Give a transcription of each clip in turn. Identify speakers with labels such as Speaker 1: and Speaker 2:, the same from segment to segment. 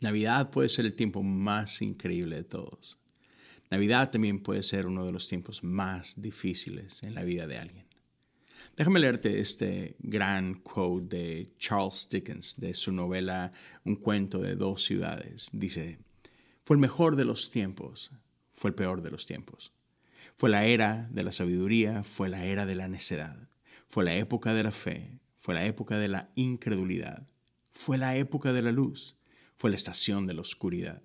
Speaker 1: Navidad puede ser el tiempo más increíble de todos. Navidad también puede ser uno de los tiempos más difíciles en la vida de alguien. Déjame leerte este gran quote de Charles Dickens de su novela Un cuento de dos ciudades. Dice, fue el mejor de los tiempos, fue el peor de los tiempos. Fue la era de la sabiduría, fue la era de la necedad, fue la época de la fe, fue la época de la incredulidad, fue la época de la luz, fue la estación de la oscuridad,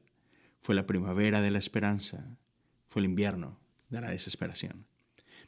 Speaker 1: fue la primavera de la esperanza, fue el invierno de la desesperación.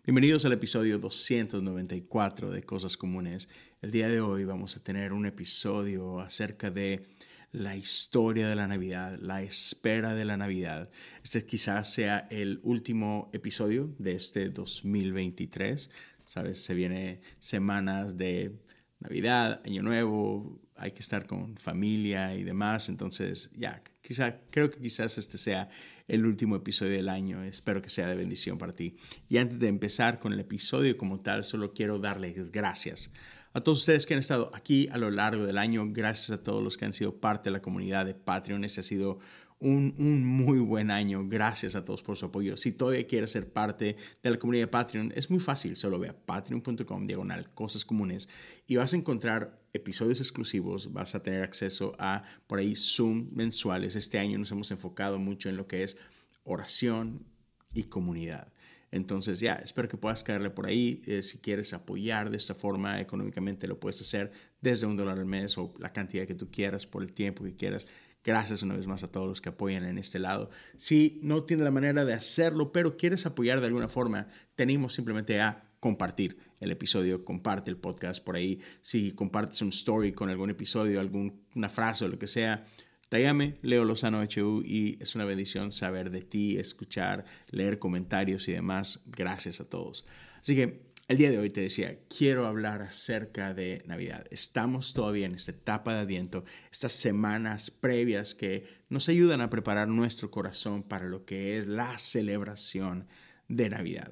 Speaker 1: Bienvenidos al episodio 294 de Cosas Comunes. El día de hoy vamos a tener un episodio acerca de la historia de la Navidad, la espera de la Navidad. Este quizás sea el último episodio de este 2023. Sabes, se vienen semanas de Navidad, Año Nuevo, hay que estar con familia y demás. Entonces, ya, quizá, creo que quizás este sea el último episodio del año. Espero que sea de bendición para ti. Y antes de empezar con el episodio como tal, solo quiero darles gracias a todos ustedes que han estado aquí a lo largo del año. Gracias a todos los que han sido parte de la comunidad de Patreon. Ese ha sido un, muy buen año. Gracias a todos por su apoyo. Si todavía quieres ser parte de la comunidad de Patreon, es muy fácil. Solo ve a patreon.com diagonal cosas comunes y vas a encontrar episodios exclusivos. Vas a tener acceso a por ahí Zoom mensuales. Este año nos hemos enfocado mucho en lo que es oración y comunidad. Entonces ya, espero que puedas caerle por ahí. Eh, si quieres apoyar de esta forma económicamente, lo puedes hacer desde un dólar al mes o la cantidad que tú quieras por el tiempo que quieras. Gracias una vez más a todos los que apoyan en este lado. Si no tienes la manera de hacerlo, pero quieres apoyar de alguna forma, tenemos simplemente a compartir el episodio, comparte el podcast por ahí. Si compartes un story con algún episodio, alguna frase o lo que sea, Tállame, Leo Lozano HU y es una bendición saber de ti, escuchar, leer comentarios y demás. Gracias a todos. Así que el día de hoy te decía, quiero hablar acerca de Navidad. Estamos todavía en esta etapa de Adviento, estas semanas previas que nos ayudan a preparar nuestro corazón para lo que es la celebración de Navidad.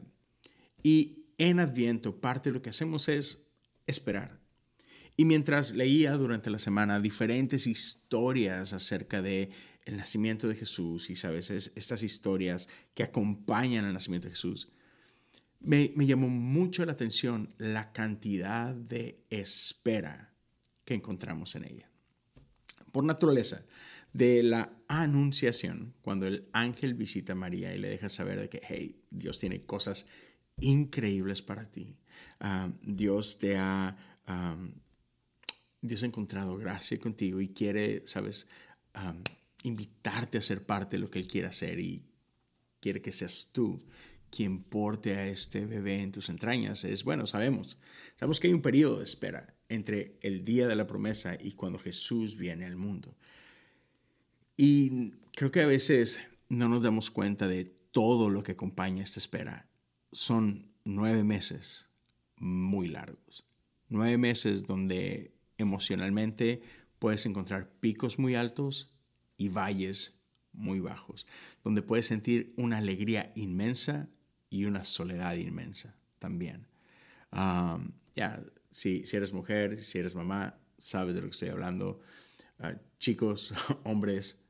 Speaker 1: Y en Adviento parte de lo que hacemos es esperar. Y mientras leía durante la semana diferentes historias acerca de el nacimiento de Jesús y sabes estas historias que acompañan al nacimiento de Jesús, me, llamó mucho la atención la cantidad de espera que encontramos en ella. Por naturaleza, de la anunciación, cuando el ángel visita a María y le deja saber de que, hey, Dios tiene cosas increíbles para ti. Ah, Dios te ha, Dios ha encontrado gracia contigo y quiere, sabes, invitarte a ser parte de lo que Él quiere hacer y quiere que seas tú quien porte a este bebé en tus entrañas. Es bueno, sabemos. Sabemos que hay un periodo de espera entre el día de la promesa y cuando Jesús viene al mundo. Y creo que a veces no nos damos cuenta de todo lo que acompaña esta espera. Son nueve meses muy largos. Nueve meses donde emocionalmente puedes encontrar picos muy altos y valles muy bajos, donde puedes sentir una alegría inmensa y una soledad inmensa también. ya, si, si, eres mujer, si eres mamá, sabes de lo que estoy hablando. Ah, chicos, hombres,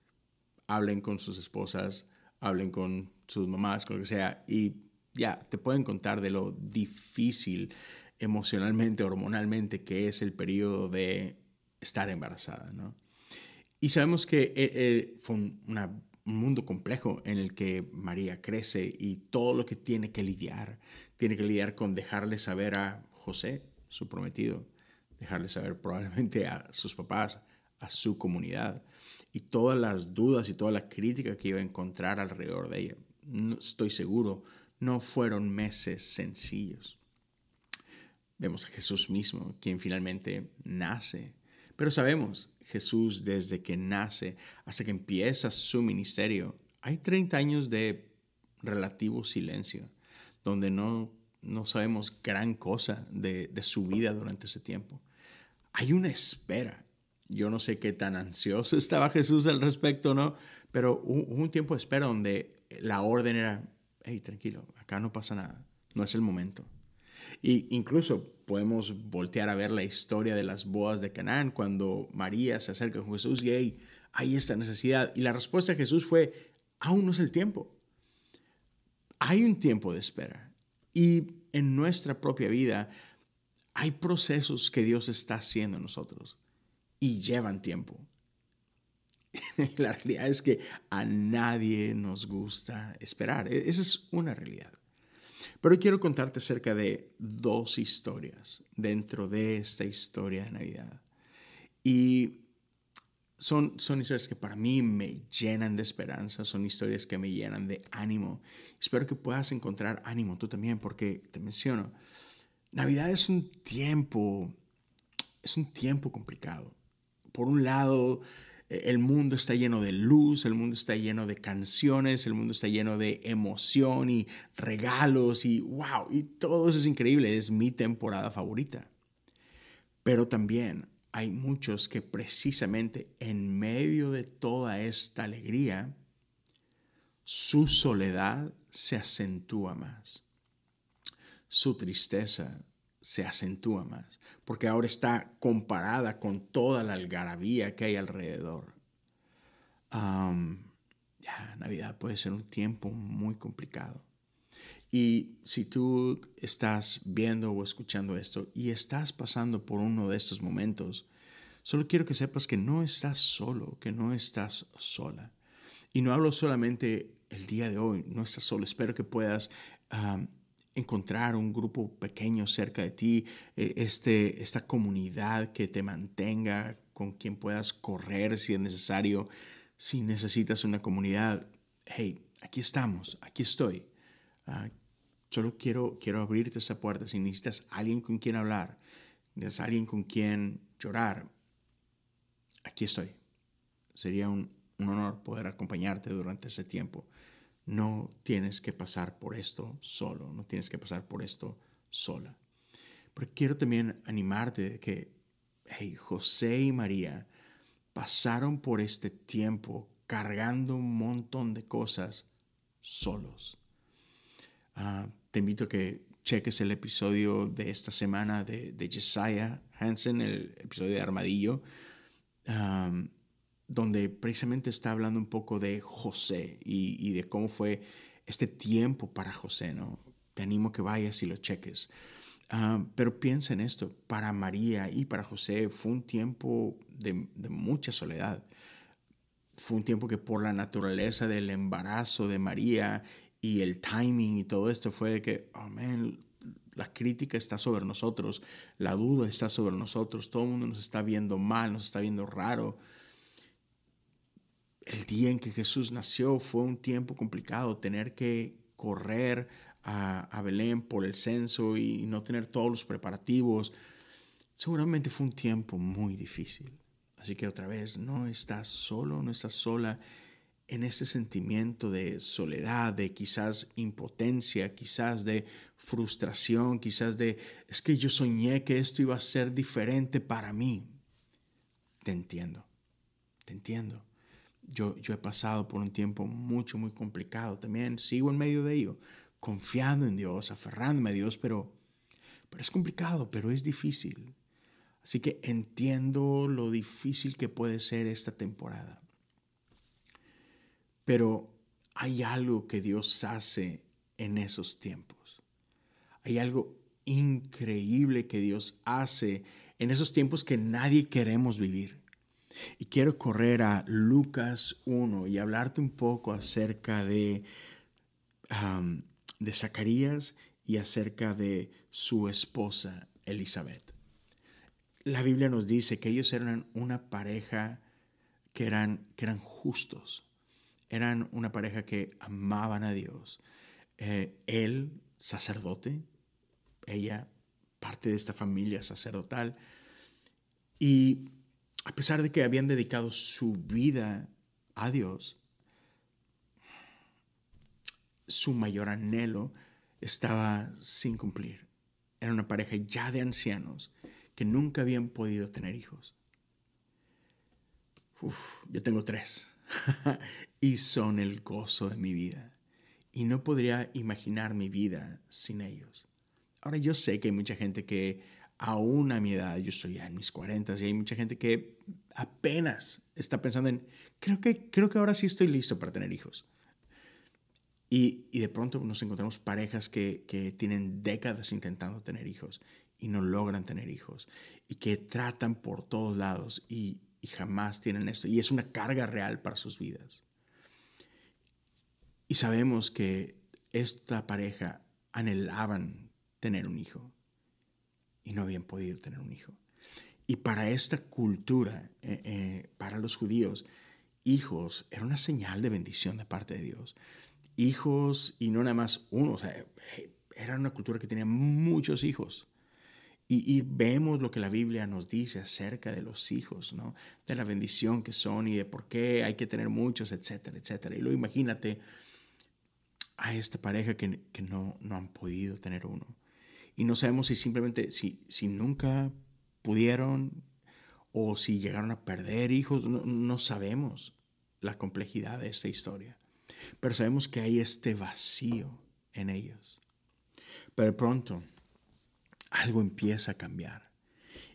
Speaker 1: hablen con sus esposas, hablen con sus mamás, con lo que sea, y ya, te pueden contar de lo difícil emocionalmente, hormonalmente, que es el periodo de estar embarazada, ¿no? Y sabemos que eh, eh, fue un, una un mundo complejo en el que María crece y todo lo que tiene que lidiar. Tiene que lidiar con dejarle saber a José, su prometido, dejarle saber probablemente a sus papás, a su comunidad y todas las dudas y toda la crítica que iba a encontrar alrededor de ella. No, estoy seguro, no fueron meses sencillos. Vemos a Jesús mismo, quien finalmente nace pero sabemos, Jesús desde que nace hasta que empieza su ministerio, hay 30 años de relativo silencio, donde no, no sabemos gran cosa de, de su vida durante ese tiempo. Hay una espera. Yo no sé qué tan ansioso estaba Jesús al respecto, ¿no? Pero hubo un tiempo de espera donde la orden era, hey, tranquilo, acá no pasa nada, no es el momento. Y incluso podemos voltear a ver la historia de las bodas de Canaán, cuando María se acerca con Jesús y hey, hay esta necesidad. Y la respuesta de Jesús fue, aún no es el tiempo. Hay un tiempo de espera. Y en nuestra propia vida hay procesos que Dios está haciendo en nosotros y llevan tiempo. la realidad es que a nadie nos gusta esperar. E-, esa es una realidad. Pero quiero contarte acerca de dos historias dentro de esta historia de Navidad. Y son, son historias que para mí me llenan de esperanza, son historias que me llenan de ánimo. Espero que puedas encontrar ánimo tú también, porque te menciono, Navidad es un tiempo, es un tiempo complicado. Por un lado, el mundo está lleno de luz, el mundo está lleno de canciones, el mundo está lleno de emoción y regalos y wow, y todo eso es increíble, es mi temporada favorita. Pero también hay muchos que precisamente en medio de toda esta alegría, su soledad se acentúa más. Su tristeza se acentúa más, porque ahora está comparada con toda la algarabía que hay alrededor. ya, Navidad puede ser un tiempo muy complicado. Y si tú estás viendo o escuchando esto y estás pasando por uno de estos momentos, solo quiero que sepas que no estás solo, que no estás sola. Y no hablo solamente el día de hoy, no estás solo. Espero que puedas encontrar un grupo pequeño cerca de ti, eh, este, esta comunidad que te mantenga, con quien puedas correr si es necesario. Si necesitas una comunidad, hey, aquí estamos, aquí estoy. Ah, Solo quiero, quiero abrirte esa puerta. Si necesitas alguien con quien hablar, necesitas alguien con quien llorar, aquí estoy. Sería un, un honor poder acompañarte durante ese tiempo. No tienes que pasar por esto solo, no tienes que pasar por esto sola. Pero quiero también animarte que hey, José y María pasaron por este tiempo cargando un montón de cosas solos. Ah, te invito a que cheques el episodio de esta semana de, de Hansen, el episodio de Armadillo, donde precisamente está hablando un poco de José y, de cómo fue este tiempo para José, ¿no? Te animo que vayas y lo cheques. pero piensa en esto, para María y para José fue un tiempo de, de mucha soledad. Fue un tiempo que por la naturaleza del embarazo de María y el timing y todo esto fue que, oh la crítica está sobre nosotros, la duda está sobre nosotros, todo el mundo nos está viendo mal, nos está viendo raro. El día en que Jesús nació fue un tiempo complicado, tener que correr a, Belén por el censo y no tener todos los preparativos. Seguramente fue un tiempo muy difícil. Así que otra vez, no estás solo, no estás sola en ese sentimiento de soledad, de quizás impotencia, quizás de frustración, quizás de, es que yo soñé que esto iba a ser diferente para mí. Te entiendo, te entiendo. Yo, yo he pasado por un tiempo mucho, muy complicado. También sigo en medio de ello, confiando en Dios, aferrándome a Dios, pero, pero es complicado, pero es difícil. Así que entiendo lo difícil que puede ser esta temporada. Pero hay algo que Dios hace en esos tiempos. Hay algo increíble que Dios hace en esos tiempos que nadie queremos vivir. Y quiero correr a Lucas 1 y hablarte un poco acerca de, de Zacarías y acerca de su esposa Elizabeth. La Biblia nos dice que ellos eran una pareja que eran, que eran justos eran una pareja que amaban a Dios. Eh, él, sacerdote, ella, parte de esta familia sacerdotal. Y a pesar de que habían dedicado su vida a Dios, su mayor anhelo estaba sin cumplir. Era una pareja ya de ancianos que nunca habían podido tener hijos. yo tengo tres. y son el gozo de mi vida. Y no podría imaginar mi vida sin ellos. Ahora yo sé que hay mucha gente que aún a mi edad, yo estoy ya en mis 40 y hay mucha gente que apenas está pensando en, creo que, creo que ahora sí estoy listo para tener hijos. Y, y de pronto nos encontramos parejas que, que tienen décadas intentando tener hijos y no logran tener hijos y que tratan por todos lados y, y jamás tienen esto. Y es una carga real para sus vidas. Y sabemos que esta pareja anhelaban tener un hijo y no habían podido tener un hijo. Y para esta cultura, eh, eh, para los judíos, hijos era una señal de bendición de parte de Dios. Hijos y no nada más uno, sea, era una cultura que tenía muchos hijos. Y, vemos lo que la Biblia nos dice acerca de los hijos, ¿no? De la bendición que son y de por qué hay que tener muchos, etcétera, etcétera. Y luego imagínate a esta pareja que, que no, no han podido tener uno. Y no sabemos si simplemente, si, si nunca pudieron o si llegaron a perder hijos, no, sabemos la complejidad de esta historia. Pero sabemos que hay este vacío en ellos. Pero pronto algo empieza a cambiar.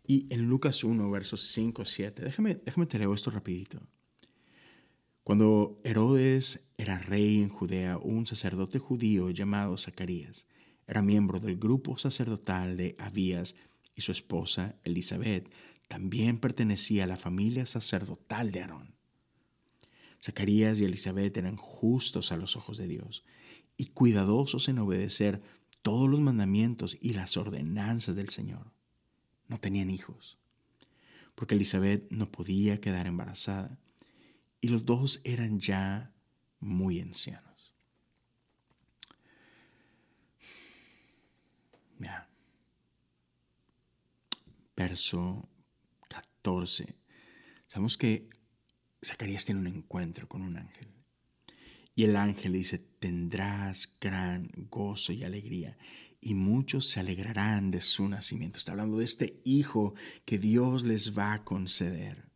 Speaker 1: Y en Lucas 1, versos 5, 7, déjame, déjame te leo esto rapidito. Cuando Herodes era rey en Judea, un sacerdote judío llamado Zacarías era miembro del grupo sacerdotal de Abías y su esposa, Elizabeth, también pertenecía a la familia sacerdotal de Aarón. Zacarías y Elizabeth eran justos a los ojos de Dios y cuidadosos en obedecer todos los mandamientos y las ordenanzas del Señor. No tenían hijos, porque Elizabeth no podía quedar embarazada y los dos eran ya muy ancianos. Verso 14. Sabemos que Zacarías tiene un encuentro con un ángel. Y el ángel dice, tendrás gran gozo y alegría, y muchos se alegrarán de su nacimiento. Está hablando de este hijo que Dios les va a conceder,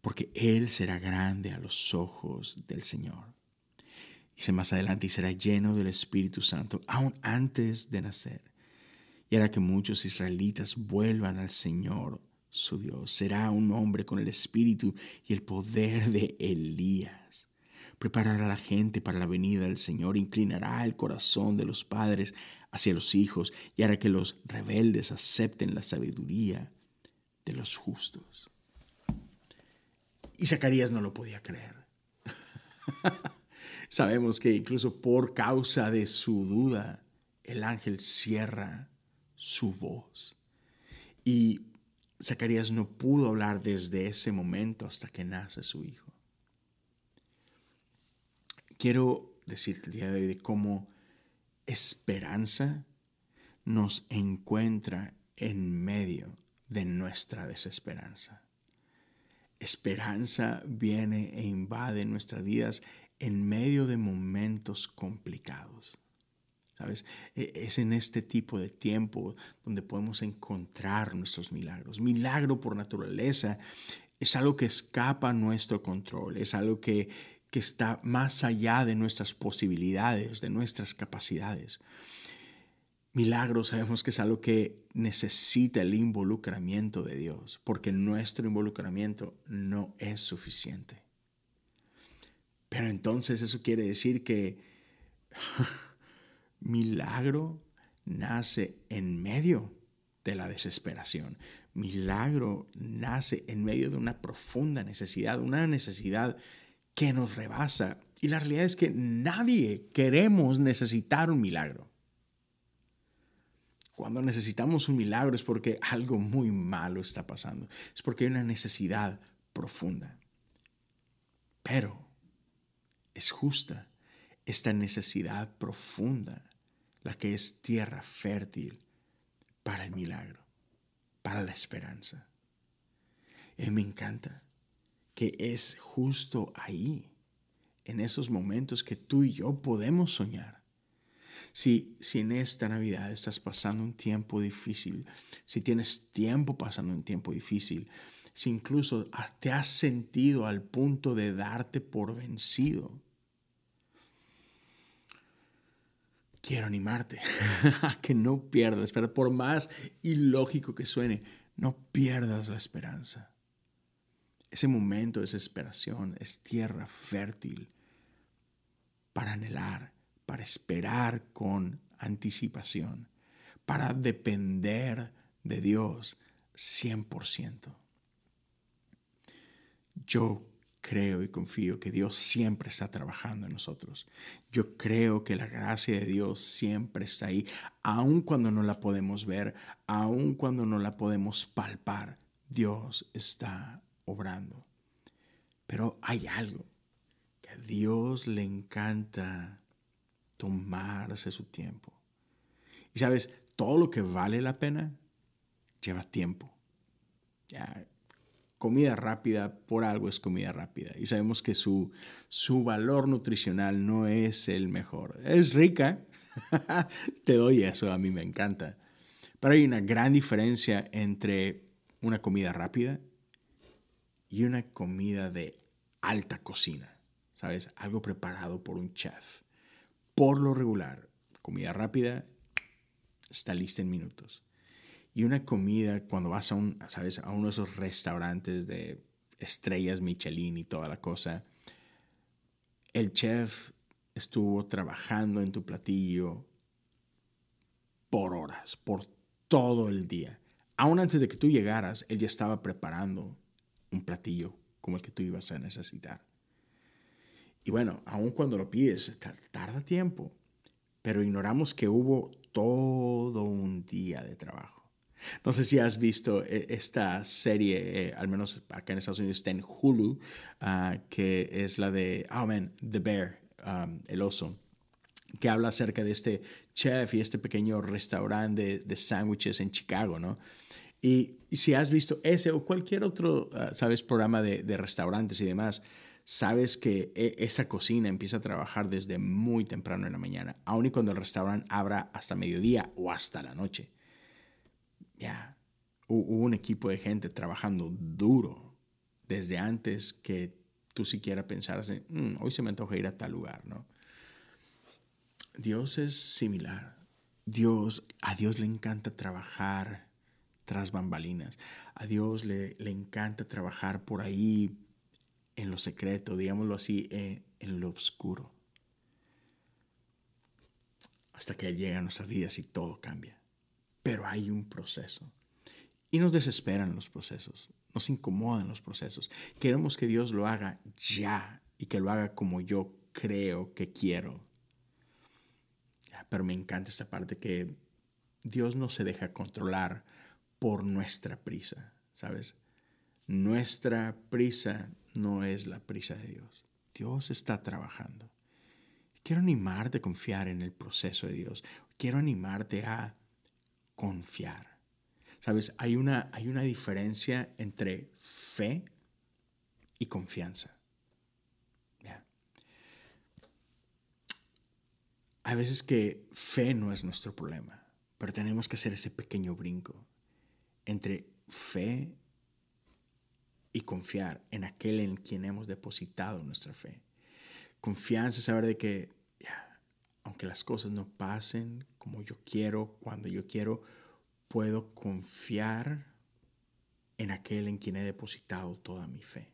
Speaker 1: porque él será grande a los ojos del Señor. Dice más adelante, y será lleno del Espíritu Santo, aún antes de nacer y hará que muchos israelitas vuelvan al Señor su Dios. Será un hombre con el espíritu y el poder de Elías. Preparará a la gente para la venida del Señor, inclinará el corazón de los padres hacia los hijos y hará que los rebeldes acepten la sabiduría de los justos. Y Zacarías no lo podía creer. Sabemos que incluso por causa de su duda, el ángel cierra su voz. Y Zacarías no pudo hablar desde ese momento hasta que nace su hijo. Quiero decirte el día de hoy de cómo esperanza nos encuentra en medio de nuestra desesperanza. Esperanza viene e invade nuestras vidas en medio de momentos complicados. ¿Sabes? E, es en este tipo de tiempo donde podemos encontrar nuestros milagros. Milagro por naturaleza es algo que escapa a nuestro control, es algo que, que está más allá de nuestras posibilidades, de nuestras capacidades. Milagro sabemos que es algo que necesita el involucramiento de Dios, porque nuestro involucramiento no es suficiente. Pero entonces eso quiere decir que Milagro nace en medio de la desesperación. Milagro nace en medio de una profunda necesidad, una necesidad que nos rebasa. Y la realidad es que nadie queremos necesitar un milagro. Cuando necesitamos un milagro es porque algo muy malo está pasando. Es porque hay una necesidad profunda. Pero es justa esta necesidad profunda la que es tierra fértil para el milagro, para la esperanza. Y me encanta que es justo ahí, en esos momentos que tú y yo podemos soñar. Si, si en esta Navidad estás pasando un tiempo difícil, si tienes tiempo pasando un tiempo difícil, si incluso te has sentido al punto de darte por vencido, quiero animarte a que no pierdas la esperanza. Por más ilógico que suene, no pierdas la esperanza. ese momento de desesperación es tierra fértil para anhelar, para esperar con anticipación, para depender de Dios 100%. Yo creo y confío que Dios siempre está trabajando en nosotros. Yo creo que la gracia de Dios siempre está ahí, aun cuando no la podemos ver, aun cuando no la podemos palpar. Dios está obrando. Pero hay algo que a Dios le encanta tomarse su tiempo. Y sabes, todo lo que vale la pena lleva tiempo. Ya, comida rápida por algo es comida rápida. Y sabemos que su, su valor nutricional no es el mejor. Es rica, te doy eso, a mí me encanta. Pero hay una gran diferencia entre una comida rápida y una comida de alta cocina, ¿sabes? Algo preparado por un chef. Por lo regular, comida rápida está lista en minutos. Y una comida, cuando vas a, un, ¿sabes? a uno de esos restaurantes de estrellas Michelin y toda la cosa, el chef estuvo trabajando en tu platillo por horas, por todo el día. Aún antes de que tú llegaras, él ya estaba preparando un platillo como el que tú ibas a necesitar. Y bueno, aun cuando lo pides, tarda tiempo, pero ignoramos que hubo todo un día de trabajo. No sé si has visto eh, esta serie, eh, al menos acá en Estados Unidos está en Hulu, ah, que es la de, oh man, The Bear, um, el oso, que habla acerca de este chef y este pequeño restaurante de, sándwiches en Chicago, ¿no? Y, si has visto ese o cualquier otro, ah, sabes, programa de, de restaurantes y demás, sabes que e, esa cocina empieza a trabajar desde muy temprano en la mañana, aun y cuando el restaurante abra hasta mediodía o hasta la noche. Ya, hubo un equipo de gente trabajando duro desde antes que tú siquiera pensaras en, mm, hoy se me antoja ir a tal lugar, ¿no? Dios es similar. Dios, a Dios le encanta trabajar tras bambalinas. A Dios le, le encanta trabajar por ahí en lo secreto, digámoslo así, en, en lo oscuro. Hasta que Él llega a nuestras vidas y todo cambia. Pero hay un proceso. Y nos desesperan los procesos, nos incomodan los procesos. Queremos que Dios lo haga ya y que lo haga como yo creo que quiero. Pero me encanta esta parte que Dios no se deja controlar por nuestra prisa, ¿sabes? Nuestra prisa no es la prisa de Dios. Dios está trabajando. Quiero animarte a confiar en el proceso de Dios. Quiero animarte a confiar. Sabes, hay una, hay una diferencia entre fe y confianza. Hay veces que fe no es nuestro problema, pero tenemos que hacer ese pequeño brinco entre fe y confiar en aquel en quien hemos depositado nuestra fe. Confianza saber de que, aunque las cosas no pasen como yo quiero, cuando yo quiero, puedo confiar en aquel en quien he depositado toda mi fe.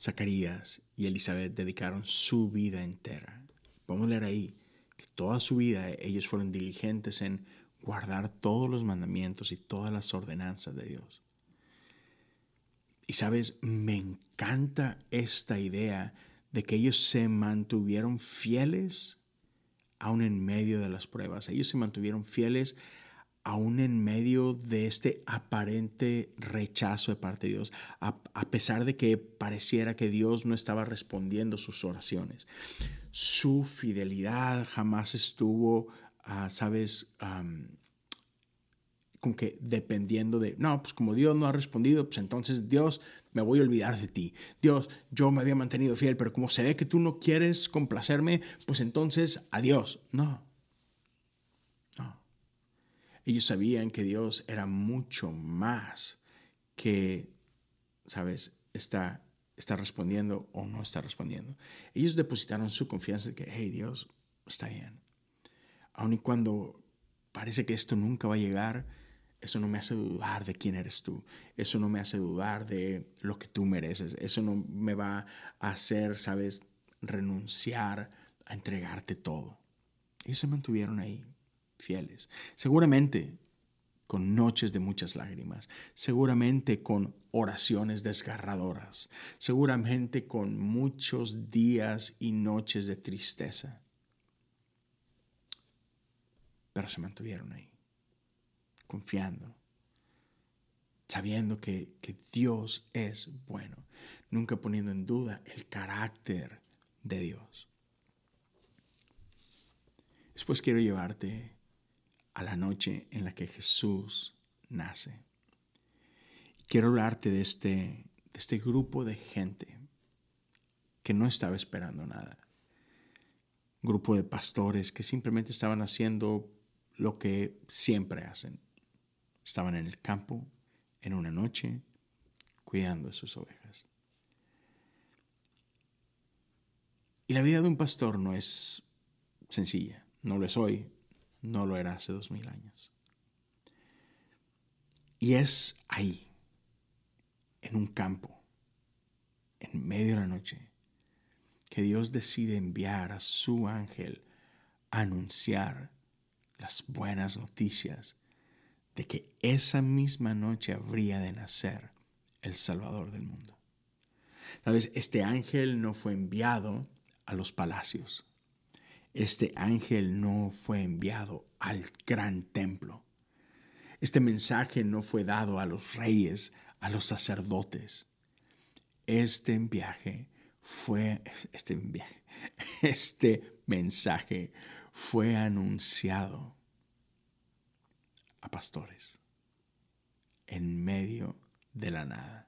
Speaker 1: Zacarías y Elizabeth dedicaron su vida entera. Vamos a leer ahí que toda su vida ellos fueron diligentes en guardar todos los mandamientos y todas las ordenanzas de Dios. Y sabes, me encanta esta idea de que ellos se mantuvieron fieles aún en medio de las pruebas. Ellos se mantuvieron fieles aún en medio de este aparente rechazo de parte de Dios, a, pesar de que pareciera que Dios no estaba respondiendo sus oraciones. Su fidelidad jamás estuvo sabes, con que dependiendo de, no, pues como Dios no ha respondido, pues entonces Dios me voy a olvidar de ti. Dios, yo me había mantenido fiel, pero como se ve que tú no quieres complacerme, pues entonces adiós. No, no. Ellos sabían que Dios era mucho más que, sabes, está, está respondiendo o no está respondiendo. Ellos depositaron su confianza de que, hey, Dios, está bien aun y cuando parece que esto nunca va a llegar, eso no me hace dudar de quién eres tú. Eso no me hace dudar de lo que tú mereces. Eso no me va a hacer, sabes, renunciar a entregarte todo. Ellos se mantuvieron ahí, fieles. Seguramente con noches de muchas lágrimas, seguramente con oraciones desgarradoras, seguramente con muchos días y noches de tristeza. Pero se mantuvieron ahí, confiando, sabiendo que, Dios es bueno, nunca poniendo en duda el carácter de Dios. Después quiero llevarte a la noche en la que Jesús nace. Quiero hablarte de este, de este grupo de gente que no estaba esperando nada. Grupo de pastores que simplemente estaban haciendo lo que siempre hacen. Estaban en el campo, en una noche, cuidando de sus ovejas. Y la vida de un pastor no es sencilla, no lo es hoy, no lo era hace dos mil años. Y es ahí, en un campo, en medio de la noche, que Dios decide enviar a su ángel a anunciar las buenas noticias de que esa misma noche habría de nacer el Salvador del mundo. Sabes, este ángel no fue enviado a los palacios, este ángel no fue enviado al gran templo. Este mensaje no fue dado a los reyes, a los sacerdotes. Este viaje fue, este viaje, este mensaje fue anunciado a pastores en medio de la nada,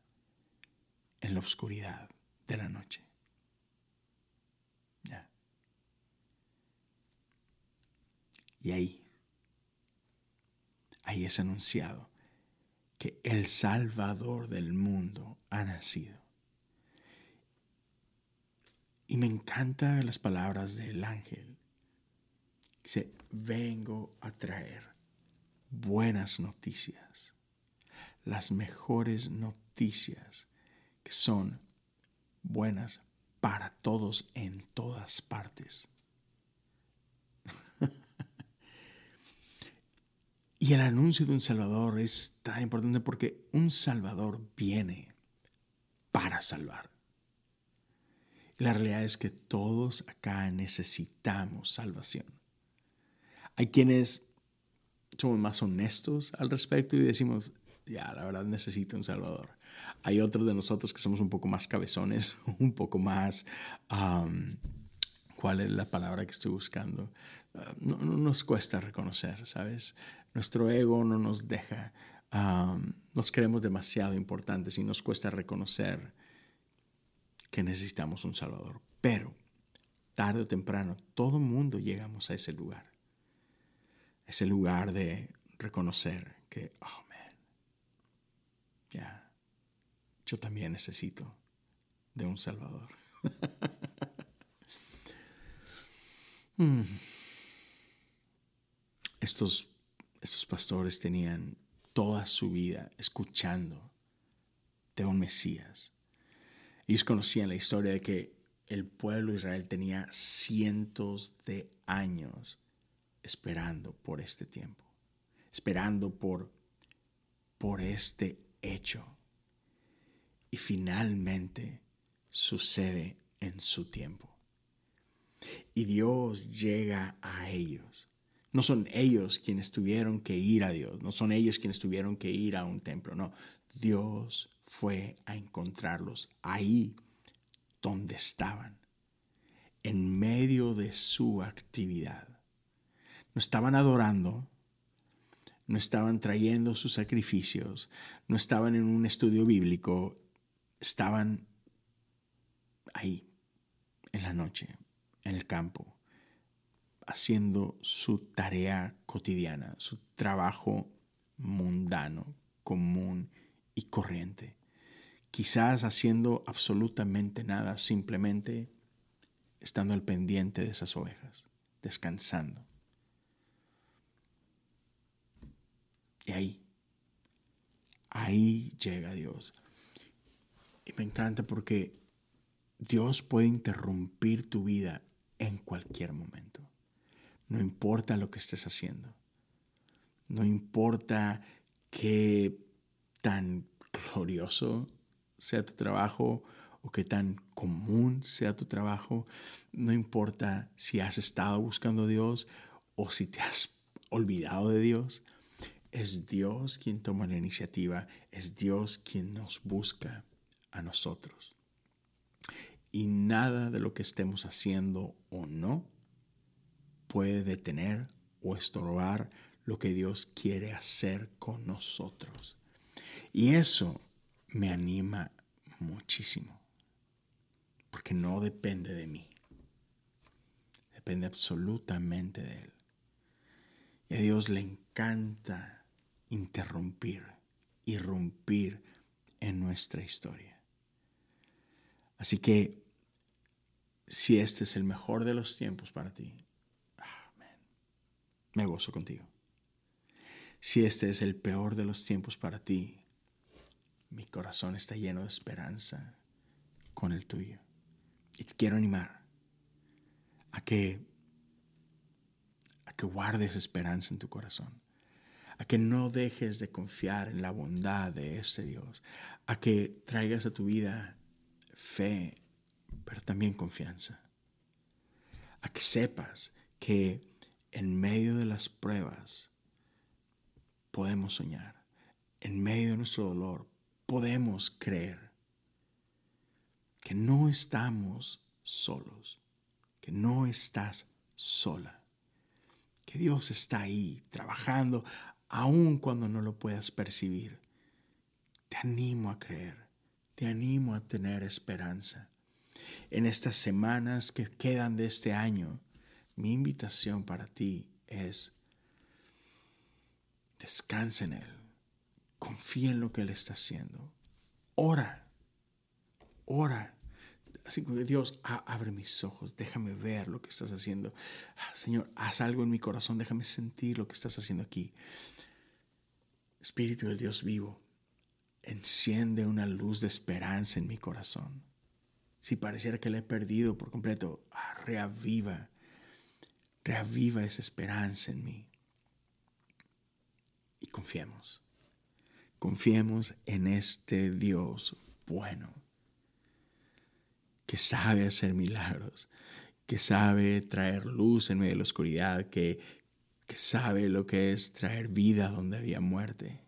Speaker 1: en la oscuridad de la noche. Y ahí, ahí es anunciado que el Salvador del mundo ha nacido. Y me encantan las palabras del ángel. Dice, vengo a traer buenas noticias, las mejores noticias que son buenas para todos en todas partes. Y el anuncio de un Salvador es tan importante porque un Salvador viene para salvar. La realidad es que todos acá necesitamos salvación. Hay quienes somos más honestos al respecto y decimos, ya, la verdad necesito un Salvador. Hay otros de nosotros que somos un poco más cabezones, un poco más, ¿cuál es la palabra que estoy buscando? Ah, no, nos cuesta reconocer, ¿sabes? Nuestro ego no nos deja, nos creemos demasiado importantes y nos cuesta reconocer que necesitamos un Salvador. Pero tarde o temprano todo mundo llegamos a ese lugar. Ese lugar de reconocer que, oh man, ya, yo también necesito de un Salvador. Hmm. Estos estos pastores tenían toda su vida escuchando de un Mesías. Ellos conocían la historia de que el pueblo de Israel tenía cientos de años esperando por este tiempo, esperando por, por este hecho. Y finalmente sucede en su tiempo. Y Dios llega a ellos no son ellos quienes tuvieron que ir a Dios, no son ellos quienes tuvieron que ir a un templo, no. Dios fue a encontrarlos ahí donde estaban, en medio de su actividad. No estaban adorando, no estaban trayendo sus sacrificios, no estaban en un estudio bíblico, estaban ahí, en la noche, en el campo haciendo su tarea cotidiana, su trabajo mundano, común y corriente. Quizás haciendo absolutamente nada, simplemente estando al pendiente de esas ovejas, descansando. Y ahí, ahí llega Dios. Y me encanta porque Dios puede interrumpir tu vida en cualquier momento. No importa lo que estés haciendo. No importa qué tan glorioso sea tu trabajo o qué tan común sea tu trabajo. No importa si has estado buscando a Dios o si te has olvidado de Dios. Es Dios quien toma la iniciativa. Es Dios quien nos busca a nosotros. Y nada de lo que estemos haciendo o no puede detener o estorbar lo que Dios quiere hacer con nosotros. Y eso me anima muchísimo, porque no depende de mí, depende absolutamente de Él. Y a Dios le encanta interrumpir, irrumpir en nuestra historia. Así que si este es el mejor de los tiempos para ti, me gozo contigo. Si este es el peor de los tiempos para ti, mi corazón está lleno de esperanza con el tuyo. Y te quiero animar a que, que guardes esperanza en tu corazón, a que no dejes de confiar en la bondad de ese Dios, a que traigas a tu vida fe pero también confianza. A que sepas que en medio de las pruebas podemos soñar, en medio de nuestro dolor podemos creer que no estamos solos, que no estás sola, que Dios está ahí trabajando aun cuando no lo puedas percibir. Te animo a creer, te animo a tener esperanza en estas semanas que quedan de este año, mi invitación para ti es descansa en Él, confía en lo que Él está haciendo, ora, ora. Así que Dios, abre mis ojos, déjame ver lo que estás haciendo. Ah, Señor, haz algo en mi corazón, déjame sentir lo que estás haciendo aquí. Espíritu del Dios vivo, enciende una luz de esperanza en mi corazón si pareciera que le he perdido por completo, ah, reaviva, reaviva esa esperanza en mí. Y confiemos, confiemos en este Dios bueno, que sabe hacer milagros, que sabe traer luz en medio de la oscuridad, que, que sabe lo que es traer vida donde había muerte.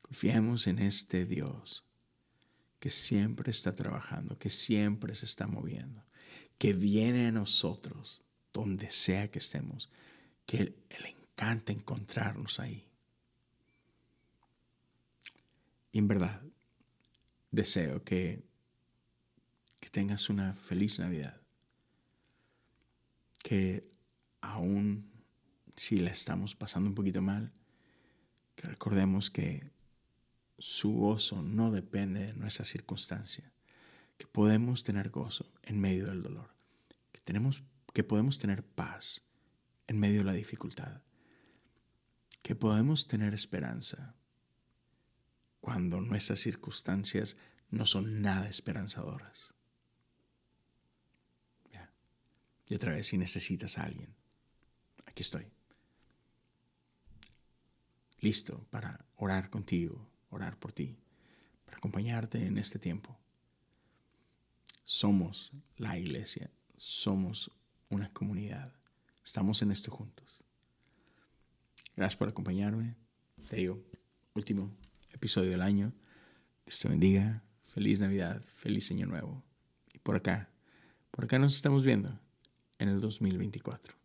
Speaker 1: Confiemos en este Dios que siempre está trabajando, que siempre se está moviendo, que viene a nosotros donde sea que estemos, que le encanta encontrarnos ahí. Y en verdad, deseo que, que tengas una feliz Navidad, que aún si la estamos pasando un poquito mal, que recordemos que su gozo no depende de nuestra circunstancia, que podemos tener gozo en medio del dolor, que, tenemos, que podemos tener paz en medio de la dificultad, que podemos tener esperanza cuando nuestras circunstancias no son nada esperanzadoras. Y otra vez, si necesitas a alguien, aquí estoy. Listo para orar contigo, orar por ti, para acompañarte en este tiempo. Somos la iglesia, somos una comunidad. Estamos en esto juntos. Gracias por acompañarme. Te digo, último episodio del año. Dios te bendiga. Feliz Navidad, feliz Año Nuevo. Y por acá, por acá nos estamos viendo en el 2024.